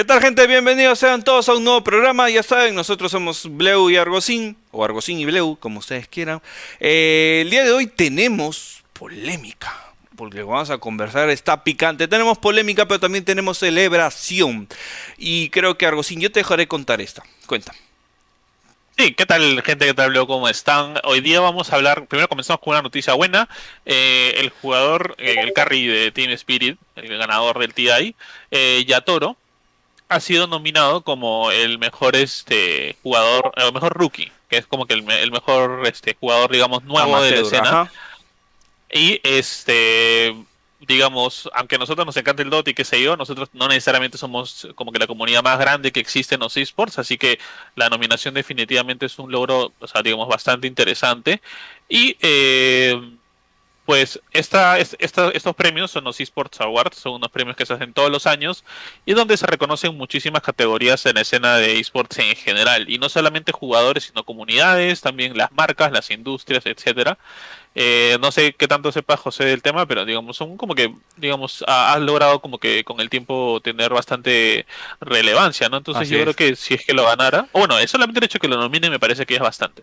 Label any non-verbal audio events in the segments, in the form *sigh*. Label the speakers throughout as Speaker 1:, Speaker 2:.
Speaker 1: ¿Qué tal gente? Bienvenidos sean todos a un nuevo programa. Ya saben, nosotros somos Bleu y Argocín, o Argocín y Bleu, como ustedes quieran. Eh, el día de hoy tenemos polémica, porque vamos a conversar, está picante. Tenemos polémica, pero también tenemos celebración. Y creo que Argocín, yo te dejaré contar esta. Cuenta.
Speaker 2: Sí, ¿qué tal gente? ¿Qué tal, Bleu? ¿Cómo están? Hoy día vamos a hablar, primero comenzamos con una noticia buena. Eh, el jugador, eh, el carry de Team Spirit, el ganador del TI, eh, Yatoro, ha sido nominado como el mejor este jugador, el mejor rookie, que es como que el, mejor este jugador, digamos, nuevo de la escena. Y este digamos, aunque a nosotros nos encanta el Dota y qué sé yo, nosotros no necesariamente somos como que la comunidad más grande que existe en los esports, así que la nominación definitivamente es un logro, o sea, digamos, bastante interesante. Y eh, pues esta, estos premios son los eSports Awards, son unos premios que se hacen todos los años y donde se reconocen muchísimas categorías en la escena de esports en general. Y no solamente jugadores, sino comunidades, también las marcas, las industrias, etcétera. Eh, no sé qué tanto sepa José del tema, pero digamos, son como que, digamos, ha, logrado como que con el tiempo tener bastante relevancia, ¿no? Entonces yo creo que si es que lo ganara, o bueno, es solamente el hecho de que lo nomine me parece que es bastante.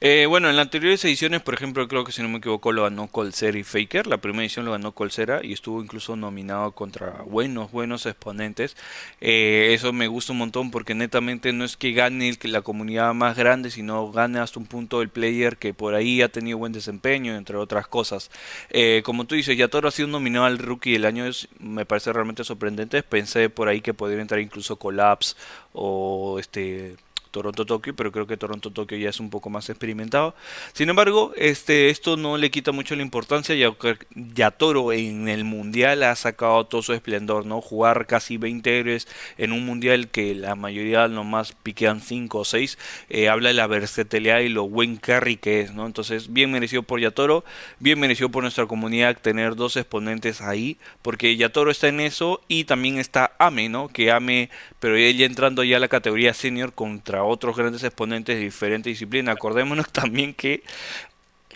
Speaker 1: Eh, bueno, en las anteriores ediciones, por ejemplo, creo que si no me equivoco lo ganó Colsera y Faker. La primera edición lo ganó Colsera y estuvo incluso nominado contra buenos, buenos exponentes. Eh, eso me gusta un montón porque netamente no es que gane la comunidad más grande, sino gane hasta un punto el player que por ahí ha tenido buen desempeño, entre otras cosas. Eh, como tú dices, Yatoro ha sido nominado al Rookie del año, es, me parece realmente sorprendente. Pensé por ahí que podría entrar incluso Collapse o este Toronto-Tokio, pero creo que Toronto-Tokio ya es un poco más experimentado. Sin embargo, este, esto no le quita mucho la importancia, ya que Toro en el Mundial ha sacado todo su esplendor, ¿no? Jugar casi 20 héroes en un Mundial que la mayoría nomás piquean 5 o 6, eh, habla de la versatilidad y lo buen carry que es, ¿no? Entonces, bien merecido por Yatoro, bien merecido por nuestra comunidad tener dos exponentes ahí, porque Yatoro está en eso y también está Ame, ¿no? Que Ame, pero ella entrando ya a la categoría senior contra otros grandes exponentes de diferentes disciplinas. Acordémonos *laughs* también que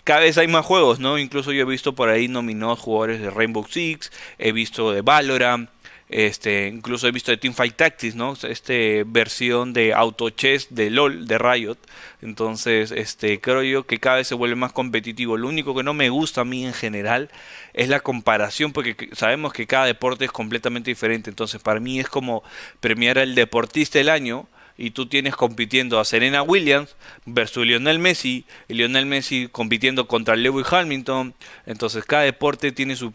Speaker 1: cada vez hay más juegos, ¿no? Incluso yo he visto por ahí nominados jugadores de Rainbow Six, he visto de Valorant, este, incluso he visto de Teamfight Tactics, ¿no? Este versión de Auto Chess de LOL, de Riot. Entonces, este, creo yo que cada vez se vuelve más competitivo. Lo único que no me gusta a mí en general es la comparación, porque sabemos que cada deporte es completamente diferente. Entonces, para mí es como premiar al deportista del año y tú tienes compitiendo a Serena Williams versus Lionel Messi, y Lionel Messi compitiendo contra Lewis Hamilton. Entonces cada deporte tiene su,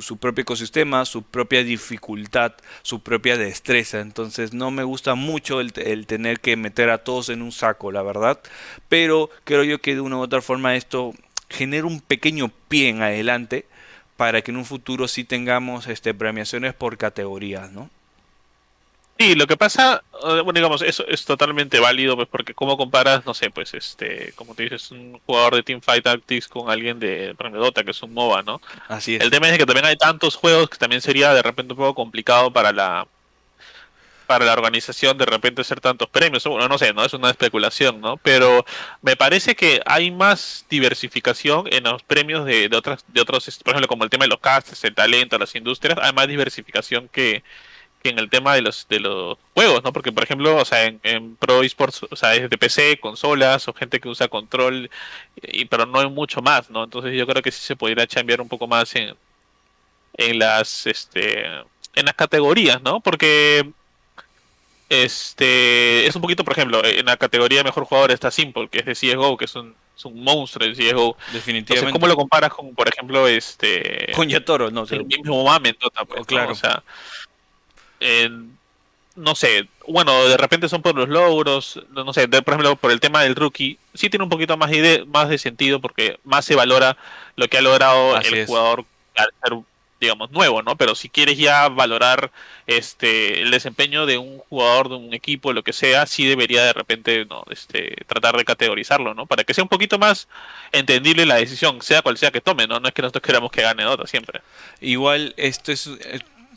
Speaker 1: su, propio ecosistema, su propia dificultad, su propia destreza. Entonces no me gusta mucho el, tener que meter a todos en un saco, la verdad. Pero creo yo que de una u otra forma esto genera un pequeño pie en adelante para que en un futuro sí tengamos este, premiaciones por categorías, ¿no?
Speaker 2: Sí, lo que pasa, bueno, digamos, eso es totalmente válido, pues, porque cómo comparas, no sé, pues, este, como te dices, un jugador de Teamfight Tactics con alguien de, por Dota, que es un MOBA, ¿no?
Speaker 1: Así es.
Speaker 2: El tema es que también hay tantos juegos que también sería de repente un poco complicado para la para la organización de repente hacer tantos premios. Bueno, no sé, no es una especulación, ¿no? Pero me parece que hay más diversificación en los premios de, de otras, de otros, por ejemplo, como el tema de los castes, el talento, las industrias, hay más diversificación que en el tema de los de los juegos, ¿no? Porque por ejemplo, o sea, en, Pro Esports, o sea, es de PC, consolas o gente que usa control, y, pero no hay mucho más, ¿no? Entonces yo creo que sí se podría cambiar un poco más en en las este en las categorías, ¿no? Porque este es un poquito, por ejemplo, en la categoría de mejor jugador está Simple, que es de CSGO, que es un, es un monstruo de CSGO.
Speaker 1: Definitivamente.
Speaker 2: ¿cómo lo comparas con, por ejemplo, este...
Speaker 1: Con Yatoro, no
Speaker 2: sé. El mismo Mame, pues,
Speaker 1: claro.
Speaker 2: O sea, no sé, bueno, de repente son por los logros, no sé, por ejemplo, por el tema del rookie, sí tiene un poquito más de, más de sentido porque más se valora lo que ha logrado el jugador al ser, digamos, nuevo, ¿no? Pero si quieres ya valorar este el desempeño de un jugador, de un equipo, lo que sea, sí debería de repente, no, este, tratar de categorizarlo, ¿no? Para que sea un poquito más entendible la decisión, sea cual sea que tome, ¿no? No es que nosotros queramos que gane otra siempre.
Speaker 1: Igual, esto es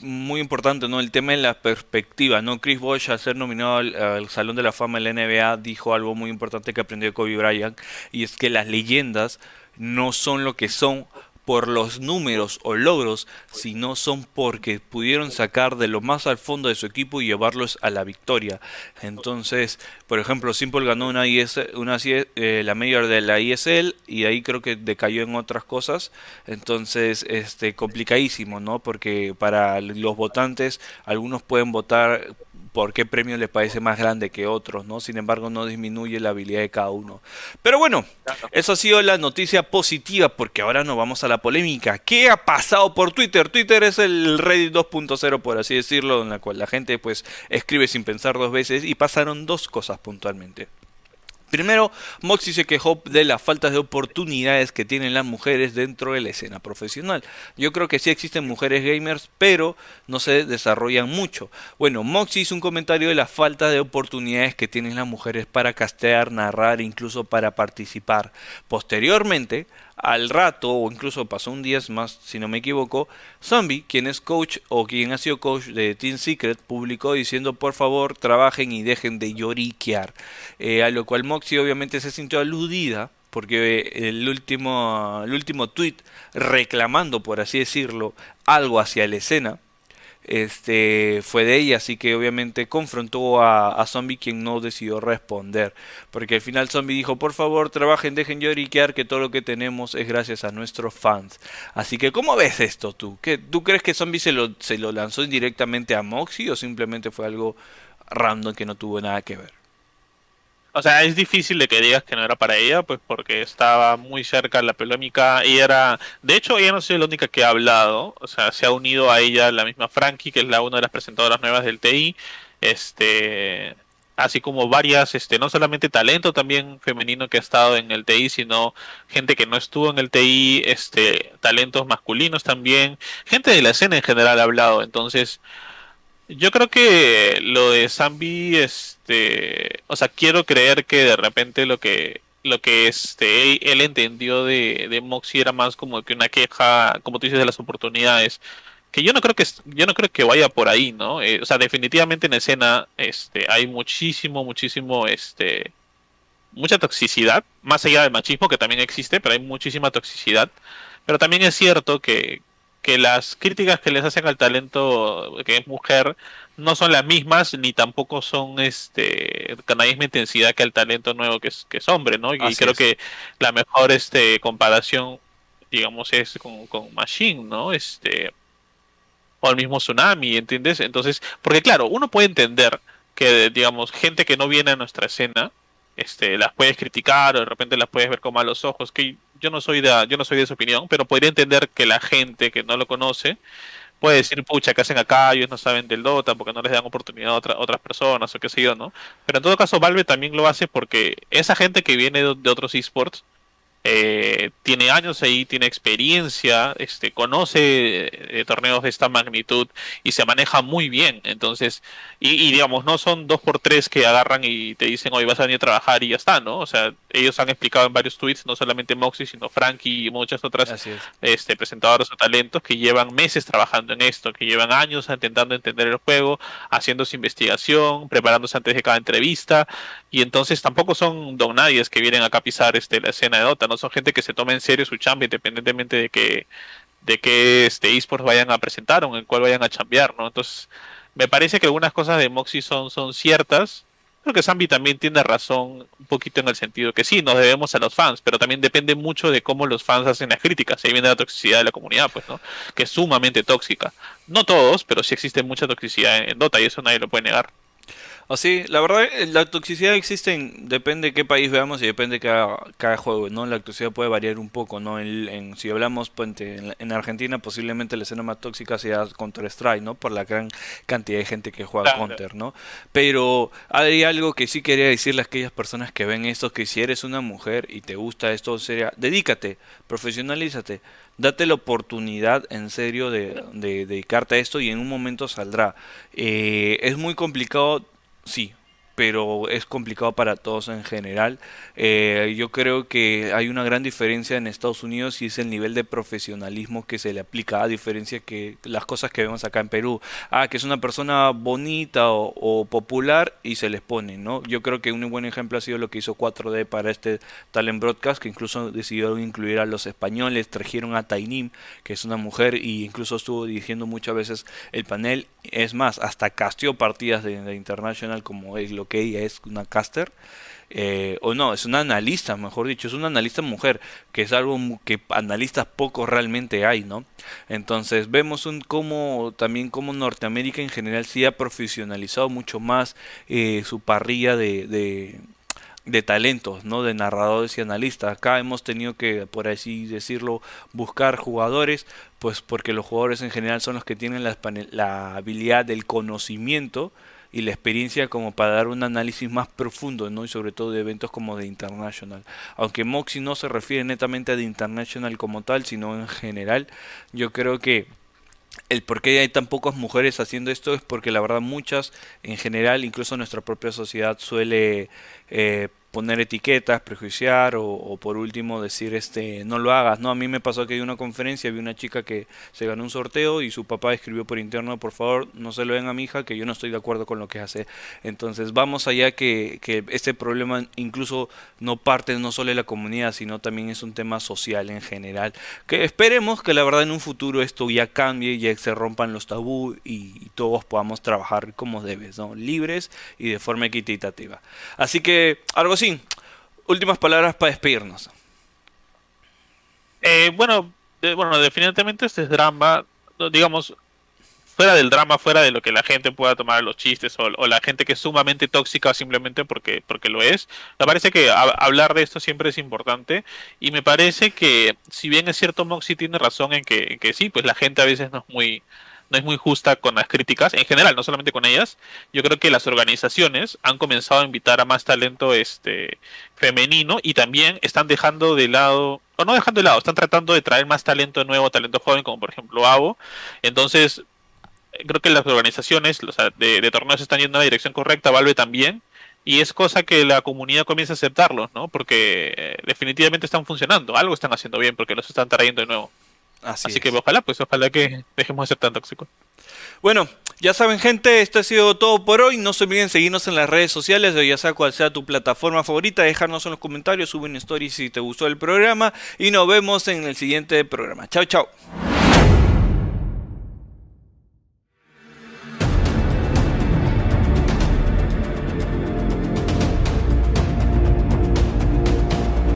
Speaker 1: muy importante, ¿no? El tema de la perspectiva, ¿no? Chris Bosh, al ser nominado al, Salón de la Fama de la NBA, dijo algo muy importante que aprendió Kobe Bryant, y es que las leyendas no son lo que son por los números o logros, sino son porque pudieron sacar de lo más al fondo de su equipo y llevarlos a la victoria. Entonces, por ejemplo, Simple ganó una, IS, una eh, la mayor de la ISL y ahí creo que decayó en otras cosas. Entonces, este complicadísimo, ¿no? Porque para los votantes algunos pueden votar por qué premio les parece más grande que otros, ¿no? Sin embargo, no disminuye la habilidad de cada uno. Pero bueno, eso ha sido la noticia positiva porque ahora nos vamos a la polémica. ¿Qué ha pasado por Twitter? Twitter es el Reddit 2.0, por así decirlo, en la cual la gente pues escribe sin pensar dos veces y pasaron dos cosas puntualmente. Primero, Moxie se quejó de las faltas de oportunidades que tienen las mujeres dentro de la escena profesional. Yo creo que sí existen mujeres gamers, pero no se desarrollan mucho. Bueno, Moxie hizo un comentario de la falta de oportunidades que tienen las mujeres para castear, narrar, incluso para participar. Posteriormente, al rato, o incluso pasó un día más, si no me equivoco, Zombie, quien es coach o quien ha sido coach de Team Secret, publicó diciendo por favor trabajen y dejen de lloriquear. Eh, a lo cual Moxie obviamente se sintió aludida porque el último, el último tweet reclamando, por así decirlo, algo hacia la escena este fue de ella, así que obviamente confrontó a, Zombie quien no decidió responder, porque al final Zombie dijo, por favor trabajen, dejen lloriquear que todo lo que tenemos es gracias a nuestros fans. Así que, ¿cómo ves esto tú? ¿Qué, ¿Tú crees que Zombie se lo, se lo lanzó directamente a Moxie o simplemente fue algo random que no tuvo nada que ver?
Speaker 2: O sea, es difícil de que digas que no era para ella, pues porque estaba muy cerca la polémica y era... De hecho, ella no es la única que ha hablado, o sea, se ha unido a ella la misma Frankie, que es la una de las presentadoras nuevas del TI, este... Así como varias, este, no solamente talento también femenino que ha estado en el TI, sino gente que no estuvo en el TI, este, talentos masculinos también, gente de la escena en general ha hablado, entonces yo creo que lo de Zambi, este, o sea, quiero creer que de repente lo que lo que este él entendió de, de Moxie era más como que una queja, como tú dices, de las oportunidades. Que yo no creo que yo no creo que vaya por ahí, ¿no? Eh, o sea, definitivamente en escena, este, hay muchísimo, muchísimo, este, mucha toxicidad, más allá del machismo que también existe, pero hay muchísima toxicidad. Pero también es cierto que, que las críticas que les hacen al talento que es mujer no son las mismas ni tampoco son este con la misma intensidad que el talento nuevo que es, que es hombre, ¿no? Y creo que la mejor este comparación digamos es con, con Machine, ¿no? Este o el mismo Tsunami, ¿entiendes? Entonces, porque claro, uno puede entender que digamos gente que no viene a nuestra escena este las puedes criticar o de repente las puedes ver con malos ojos, que yo no soy de, yo no soy de esa opinión, pero podría entender que la gente que no lo conoce puede decir, pucha, ¿qué hacen acá? Ellos no saben del Dota porque no les dan oportunidad a otras personas o qué sé yo, ¿no? Pero en todo caso, Valve también lo hace porque esa gente que viene de otros esports eh, tiene años ahí, tiene experiencia, este, conoce eh, torneos de esta magnitud y se maneja muy bien. Entonces, y, digamos, no son dos por tres que agarran y te dicen hoy vas a venir a trabajar y ya está, ¿no? O sea, ellos han explicado en varios tweets, no solamente Moxie, sino Frankie y muchas otras este, presentadoras o talentos que llevan meses trabajando en esto, que llevan años intentando entender el juego, haciendo su investigación, preparándose antes de cada entrevista, y entonces tampoco son don nadies que vienen a pisar este, la escena de Dota no son gente que se tome en serio su chamba independientemente de que de que este esports vayan a presentar o en el cual vayan a chambear, ¿no? Entonces, me parece que algunas cosas de Moxie son, son ciertas. Creo que Zambi también tiene razón un poquito en el sentido que sí, nos debemos a los fans, pero también depende mucho de cómo los fans hacen las críticas. Ahí viene la toxicidad de la comunidad, pues, ¿no? Que es sumamente tóxica. No todos, pero sí existe mucha toxicidad en Dota y eso nadie lo puede negar.
Speaker 1: Así, la verdad, eh, la toxicidad existe, en, depende de qué país veamos y depende de cada, cada juego, ¿no? La toxicidad puede variar un poco, ¿no? En, si hablamos pues, en, Argentina, posiblemente la escena más tóxica sea Counter-Strike, ¿no? Por la gran cantidad de gente que juega Counter, ¿no? Pero hay algo que sí quería decirle a aquellas personas que ven esto, que si eres una mujer y te gusta esto, sería, dedícate, profesionalízate, date la oportunidad en serio de, dedicarte a esto y en un momento saldrá. Eh, es muy complicado Sí, pero es complicado para todos en general. Eh, yo creo que hay una gran diferencia en Estados Unidos y es el nivel de profesionalismo que se le aplica, a diferencia que las cosas que vemos acá en Perú. Ah, que es una persona bonita o, popular y se les pone, ¿no? Yo creo que un buen ejemplo ha sido lo que hizo 4D para este Talent Broadcast, que incluso decidió incluir a los españoles, trajeron a Tainim, que es una mujer y incluso estuvo dirigiendo muchas veces el panel. Es más, hasta casteó partidas de, de International como es lo que ella es una caster. Eh, o no, es una analista, mejor dicho, es una analista mujer, que es algo que analistas pocos realmente hay, ¿no? Entonces vemos un cómo también como Norteamérica en general sí ha profesionalizado mucho más eh, su parrilla de, de, talentos, ¿no? De narradores y analistas. Acá hemos tenido que, por así decirlo, buscar jugadores, pues porque los jugadores en general son los que tienen la habilidad del conocimiento y la experiencia como para dar un análisis más profundo, ¿no? Y sobre todo de eventos como de International. Aunque Moxie no se refiere netamente a The International como tal, sino en general, yo creo que el por qué hay tan pocas mujeres haciendo esto es porque la verdad muchas en general, incluso nuestra propia sociedad suele eh, poner etiquetas, prejuiciar o, por último decir este no lo hagas, no, a mí me pasó que hay una conferencia, vi una chica que se ganó un sorteo y su papá escribió por interno, por favor, no se lo den a mi hija que yo no estoy de acuerdo con lo que hace. Entonces, vamos allá que, que este problema incluso no parte no solo de la comunidad, sino también es un tema social en general. Que esperemos que la verdad en un futuro esto ya cambie, ya se rompan los tabú y, todos podamos trabajar como debes, ¿no? libres y de forma equitativa. Así que algo así, últimas palabras para despedirnos.
Speaker 2: Eh, bueno, bueno, definitivamente este es drama, digamos, fuera del drama, fuera de lo que la gente pueda tomar los chistes o, la gente que es sumamente tóxica simplemente porque, porque lo es, me parece que hablar de esto siempre es importante y me parece que si bien es cierto Moxie tiene razón en que, en que sí, pues la gente a veces no es muy no es muy justa con las críticas, en general, no solamente con ellas. Yo creo que las organizaciones han comenzado a invitar a más talento este femenino y también están dejando de lado, o no dejando de lado, están tratando de traer más talento nuevo, talento joven, como por ejemplo Avo. Entonces, creo que las organizaciones de, torneos están yendo en la dirección correcta, Valve también, y es cosa que la comunidad comienza a aceptarlos, ¿no? Porque eh, definitivamente están funcionando, algo están haciendo bien porque los están trayendo de nuevo. Así, que ojalá, pues ojalá que dejemos de ser tan tóxicos.
Speaker 1: Bueno, ya saben gente, esto ha sido todo por hoy. No se olviden seguirnos en las redes sociales, ya sea cual sea tu plataforma favorita, dejarnos en los comentarios, suben stories si te gustó el programa y nos vemos en el siguiente programa. Chao, chao.